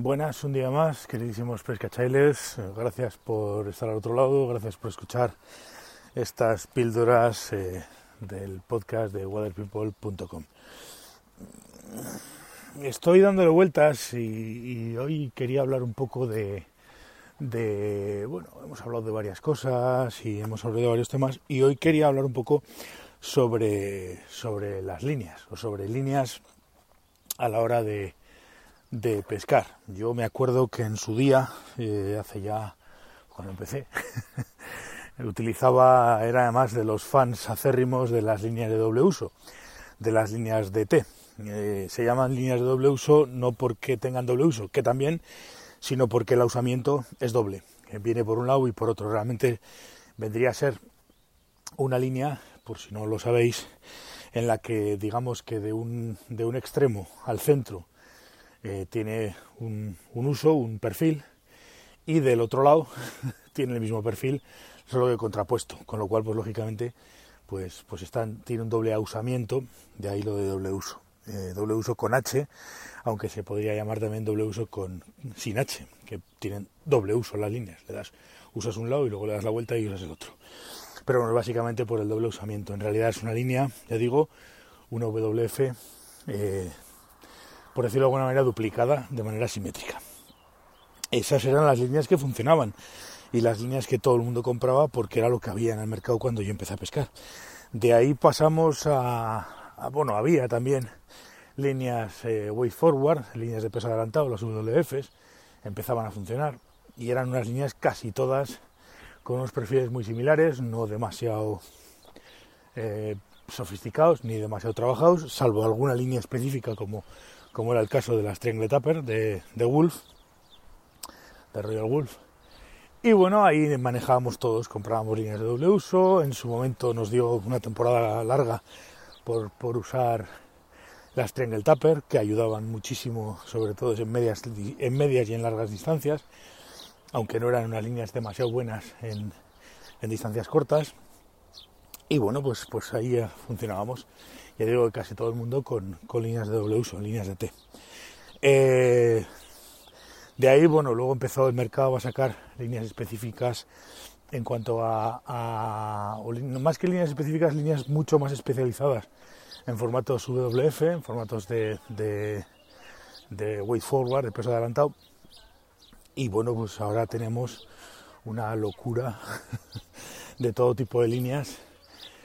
Buenas, un día más, queridísimos pescachailes. Gracias por estar al otro lado, gracias por escuchar estas píldoras eh, del podcast de waterpeople.com. Estoy dándole vueltas y, hoy quería hablar un poco de, de, bueno, hemos hablado de varias cosas y hemos hablado de varios temas y hoy quería hablar un poco sobre, sobre las líneas o sobre líneas a la hora de, de pescar. Yo me acuerdo que en su día, eh, hace ya, cuando empecé, utilizaba, era además de los fans acérrimos de las líneas de doble uso, de las líneas de T. Eh, se llaman líneas de doble uso no porque tengan doble uso, que también, sino porque el usamiento es doble. viene por un lado y por otro. Realmente vendría a ser una línea, por si no lo sabéis, en la que digamos que de un, de un extremo al centro eh, tiene un, un, uso, un perfil, y del otro lado tiene el mismo perfil, solo que contrapuesto, con lo cual, pues lógicamente, pues, pues están, tiene un doble usamiento, de ahí lo de doble uso. Eh, doble uso con H, aunque se podría llamar también doble uso con sin H, que tienen doble uso las líneas. Le das, usas un lado y luego le das la vuelta y usas el otro. Pero bueno, básicamente por el doble usamiento. En realidad es una línea, ya digo, una WF, eh, por decirlo de alguna manera, duplicada de manera simétrica. Esas eran las líneas que funcionaban y las líneas que todo el mundo compraba porque era lo que había en el mercado cuando yo empecé a pescar. De ahí pasamos a, bueno, había también líneas eh, way forward, líneas de peso adelantado, las WFs, empezaban a funcionar y eran unas líneas casi todas con unos perfiles muy similares, no demasiado eh, sofisticados ni demasiado trabajados, salvo alguna línea específica como, como era el caso de las Triangle Tapper de, de Wolf, de Royal Wolf. Y bueno, ahí manejábamos todos, comprábamos líneas de doble uso, en su momento nos dio una temporada larga por, por usar las Triangle Tapper, que ayudaban muchísimo, sobre todo en medias, en medias y en largas distancias, aunque no eran unas líneas demasiado buenas en, en distancias cortas. Y bueno, pues, pues ahí funcionábamos, ya digo que casi todo el mundo con, con líneas de doble uso, líneas de T. Eh, de ahí, bueno, luego empezó el mercado a sacar líneas específicas en cuanto a, más que líneas específicas, líneas mucho más especializadas en formatos WF, en formatos de, de, de weight forward, de peso adelantado. Y bueno, pues ahora tenemos una locura de todo tipo de líneas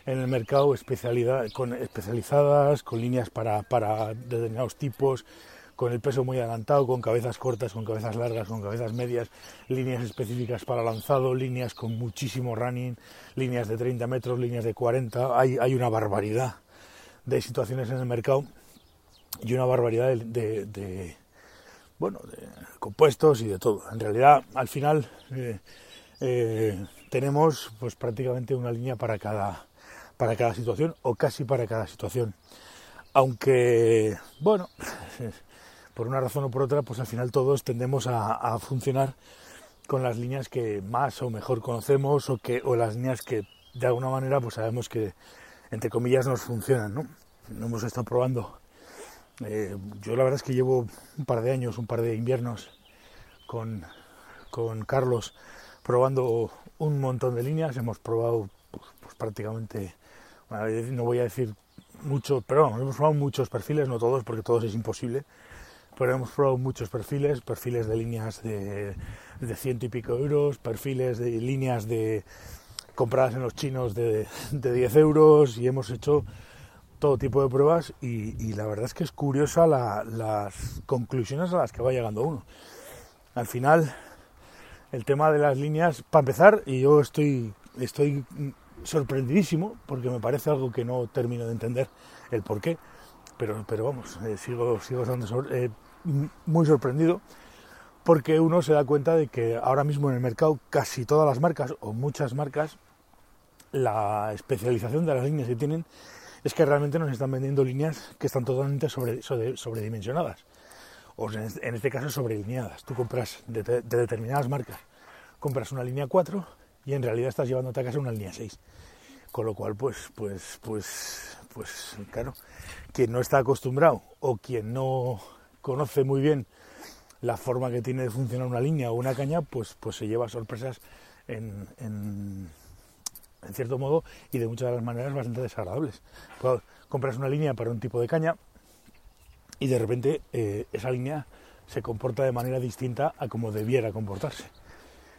en el mercado especialidad, con, especializadas, con líneas para, para determinados tipos, con el peso muy adelantado, con cabezas cortas, con cabezas largas, con cabezas medias, líneas específicas para lanzado, líneas con muchísimo running, líneas de 30 metros, líneas de 40, hay, hay una barbaridad de situaciones en el mercado y una barbaridad de, de, bueno, de compuestos y de todo. En realidad, al final eh, eh, tenemos pues prácticamente una línea para cada para cada situación o casi para cada situación. Aunque, bueno, por una razón o por otra, pues al final todos tendemos a, funcionar con las líneas que más o mejor conocemos o que o las líneas que de alguna manera pues sabemos que entre comillas nos funcionan, ¿no? Hemos estado probando. Eh, yo la verdad es que llevo un par de años, un par de inviernos con, con Carlos probando un montón de líneas. Hemos probado pues, pues prácticamente, no voy a decir mucho, pero hemos probado muchos perfiles, no todos, porque todos es imposible. Pero hemos probado muchos perfiles, perfiles de líneas de, de ciento y pico euros, perfiles de líneas de compradas en los chinos de, de 10 euros y hemos hecho todo tipo de pruebas y, la verdad es que es curiosa la, las conclusiones a las que va llegando uno. Al final, el tema de las líneas, para empezar, y yo estoy, estoy sorprendidísimo porque me parece algo que no termino de entender el por qué, pero, pero vamos, eh, sigo, sigo eh, muy sorprendido porque uno se da cuenta de que ahora mismo en el mercado casi todas las marcas o muchas marcas la especialización de las líneas que tienen es que realmente nos están vendiendo líneas que están totalmente sobre, sobre, sobredimensionadas o en este caso sobrelineadas. Tú compras de, de, determinadas marcas, compras una línea 4 y en realidad estás llevándote a casa una línea 6. Con lo cual, pues, pues, pues, pues, claro, quien no está acostumbrado o quien no conoce muy bien la forma que tiene de funcionar una línea o una caña, pues, pues se lleva sorpresas en, en, cierto modo y de muchas de las maneras bastante desagradables. compras una línea para un tipo de caña y de repente eh, esa línea se comporta de manera distinta a como debiera comportarse.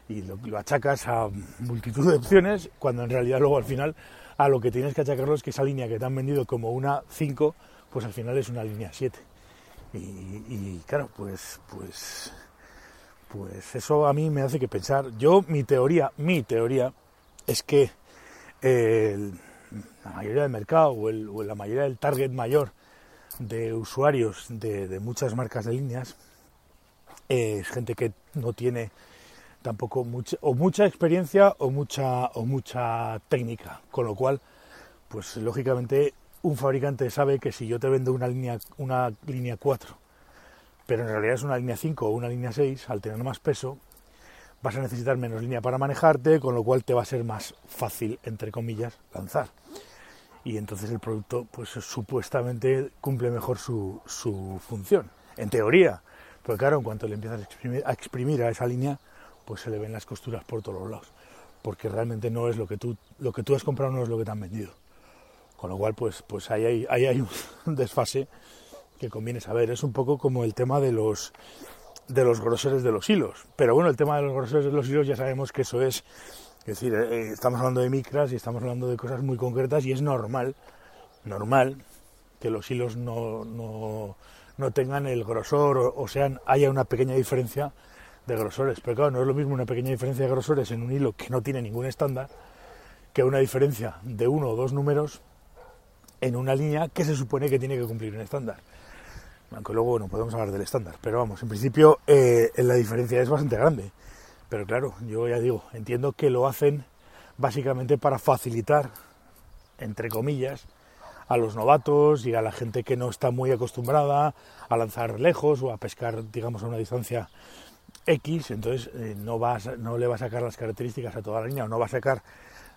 Y lo, achacas a multitud de opciones, cuando en realidad luego al final a lo que tienes que achacarlo es que esa línea que te han vendido como una 5, pues al final es una línea 7. Y, claro, pues, pues, pues eso a mí me hace que pensar. Yo, mi teoría, mi teoría es que la mayoría del mercado o, la mayoría del target mayor de usuarios de, muchas marcas de líneas es gente que no tiene tampoco mucha o mucha experiencia o mucha o mucha técnica. Con lo cual pues lógicamente un fabricante sabe que si yo te vendo una línea una línea 4 pero en realidad es una línea 5 o una línea 6 al tener más peso vas a necesitar menos línea para manejarte con lo cual te va a ser más fácil entre comillas lanzar. Y entonces el producto pues supuestamente cumple mejor su, su función en teoría. Porque claro en cuanto le empiezas a exprimir, a exprimir a esa línea pues se le ven las costuras por todos los lados, porque realmente no es lo que tú, lo que tú has comprado no es lo que te han vendido. Con lo cual, pues, pues ahí, hay, ahí hay un desfase que conviene saber. Es un poco como el tema de los de los grosores de los hilos. Pero bueno, el tema de los grosores de los hilos ya sabemos que eso es, es decir, eh, estamos hablando de micras y estamos hablando de cosas muy concretas y es normal, normal que los hilos no, no, no tengan el grosor o, o sean, haya una pequeña diferencia de grosores. Pero claro, no es lo mismo una pequeña diferencia de grosores en un hilo que no tiene ningún estándar que una diferencia de uno o dos números en una línea que se supone que tiene que cumplir un estándar. Aunque luego, bueno, podemos hablar del estándar. Pero vamos, en principio eh, la diferencia es bastante grande. Pero claro, yo ya digo, entiendo que lo hacen básicamente para facilitar, entre comillas, a los novatos y a la gente que no está muy acostumbrada a lanzar lejos o a pescar, digamos, a una distancia X, entonces eh, no, vas, no le va a sacar las características a toda la línea, o no va a sacar,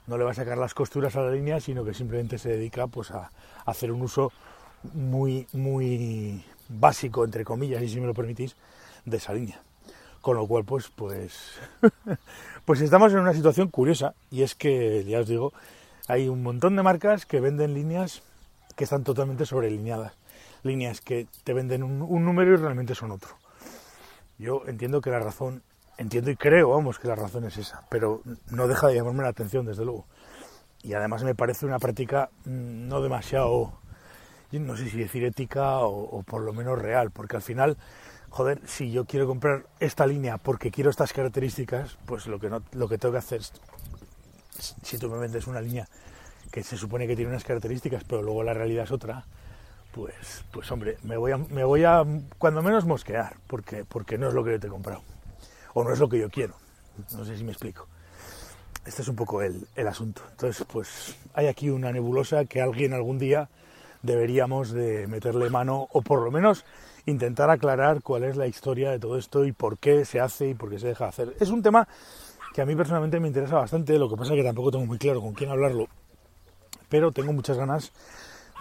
no le va a sacar las costuras a la línea, sino que simplemente se dedica pues a, hacer un uso muy, muy básico, entre comillas, y si me lo permitís, de esa línea. Con lo cual, pues, pues, pues estamos en una situación curiosa, y es que, ya os digo, hay un montón de marcas que venden líneas que están totalmente sobrelineadas. Líneas que te venden un número y realmente son otro. Yo entiendo que la razón, entiendo y creo, vamos, que la razón es esa, pero no deja de llamarme la atención, desde luego. Y además me parece una práctica mm, no demasiado, no sé si decir ética o, por lo menos real, porque al final, joder, si yo quiero comprar esta línea porque quiero estas características, pues lo que, no, lo que tengo que hacer, es, si tú me vendes una línea que se supone que tiene unas características, pero luego la realidad es otra, pues, pues hombre, me voy a, me voy a cuando menos mosquear, porque, porque no es lo que yo te he comprado, o no es lo que yo quiero, no sé si me explico. Este es un poco el, el asunto. Entonces, pues hay aquí una nebulosa que alguien algún día deberíamos de meterle mano, o por lo menos intentar aclarar cuál es la historia de todo esto y por qué se hace y por qué se deja hacer. Es un tema que a mí personalmente me interesa bastante, lo que pasa es que tampoco tengo muy claro con quién hablarlo, pero tengo muchas ganas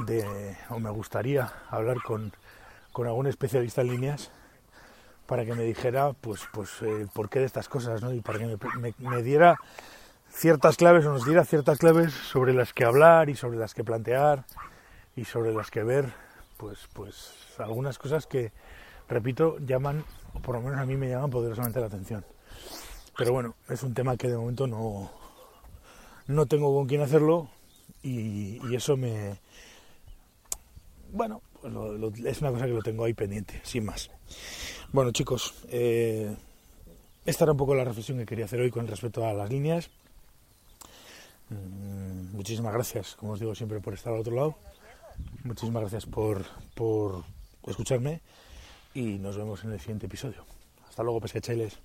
de, o me gustaría hablar con, con algún especialista en líneas para que me dijera pues pues eh, por qué de estas cosas ¿no? y para que me, me, diera ciertas claves o nos diera ciertas claves sobre las que hablar y sobre las que plantear y sobre las que ver pues pues algunas cosas que repito llaman o por lo menos a mí me llaman poderosamente la atención pero bueno es un tema que de momento no no tengo con quién hacerlo y eso me, bueno, pues es una cosa que lo tengo ahí pendiente, sin más. Bueno, chicos, eh, esta era un poco la reflexión que quería hacer hoy con respecto a las líneas. Mm, muchísimas gracias, como os digo siempre, por estar al otro lado. Muchísimas gracias por, por escucharme y nos vemos en el siguiente episodio. Hasta luego, pescachailes.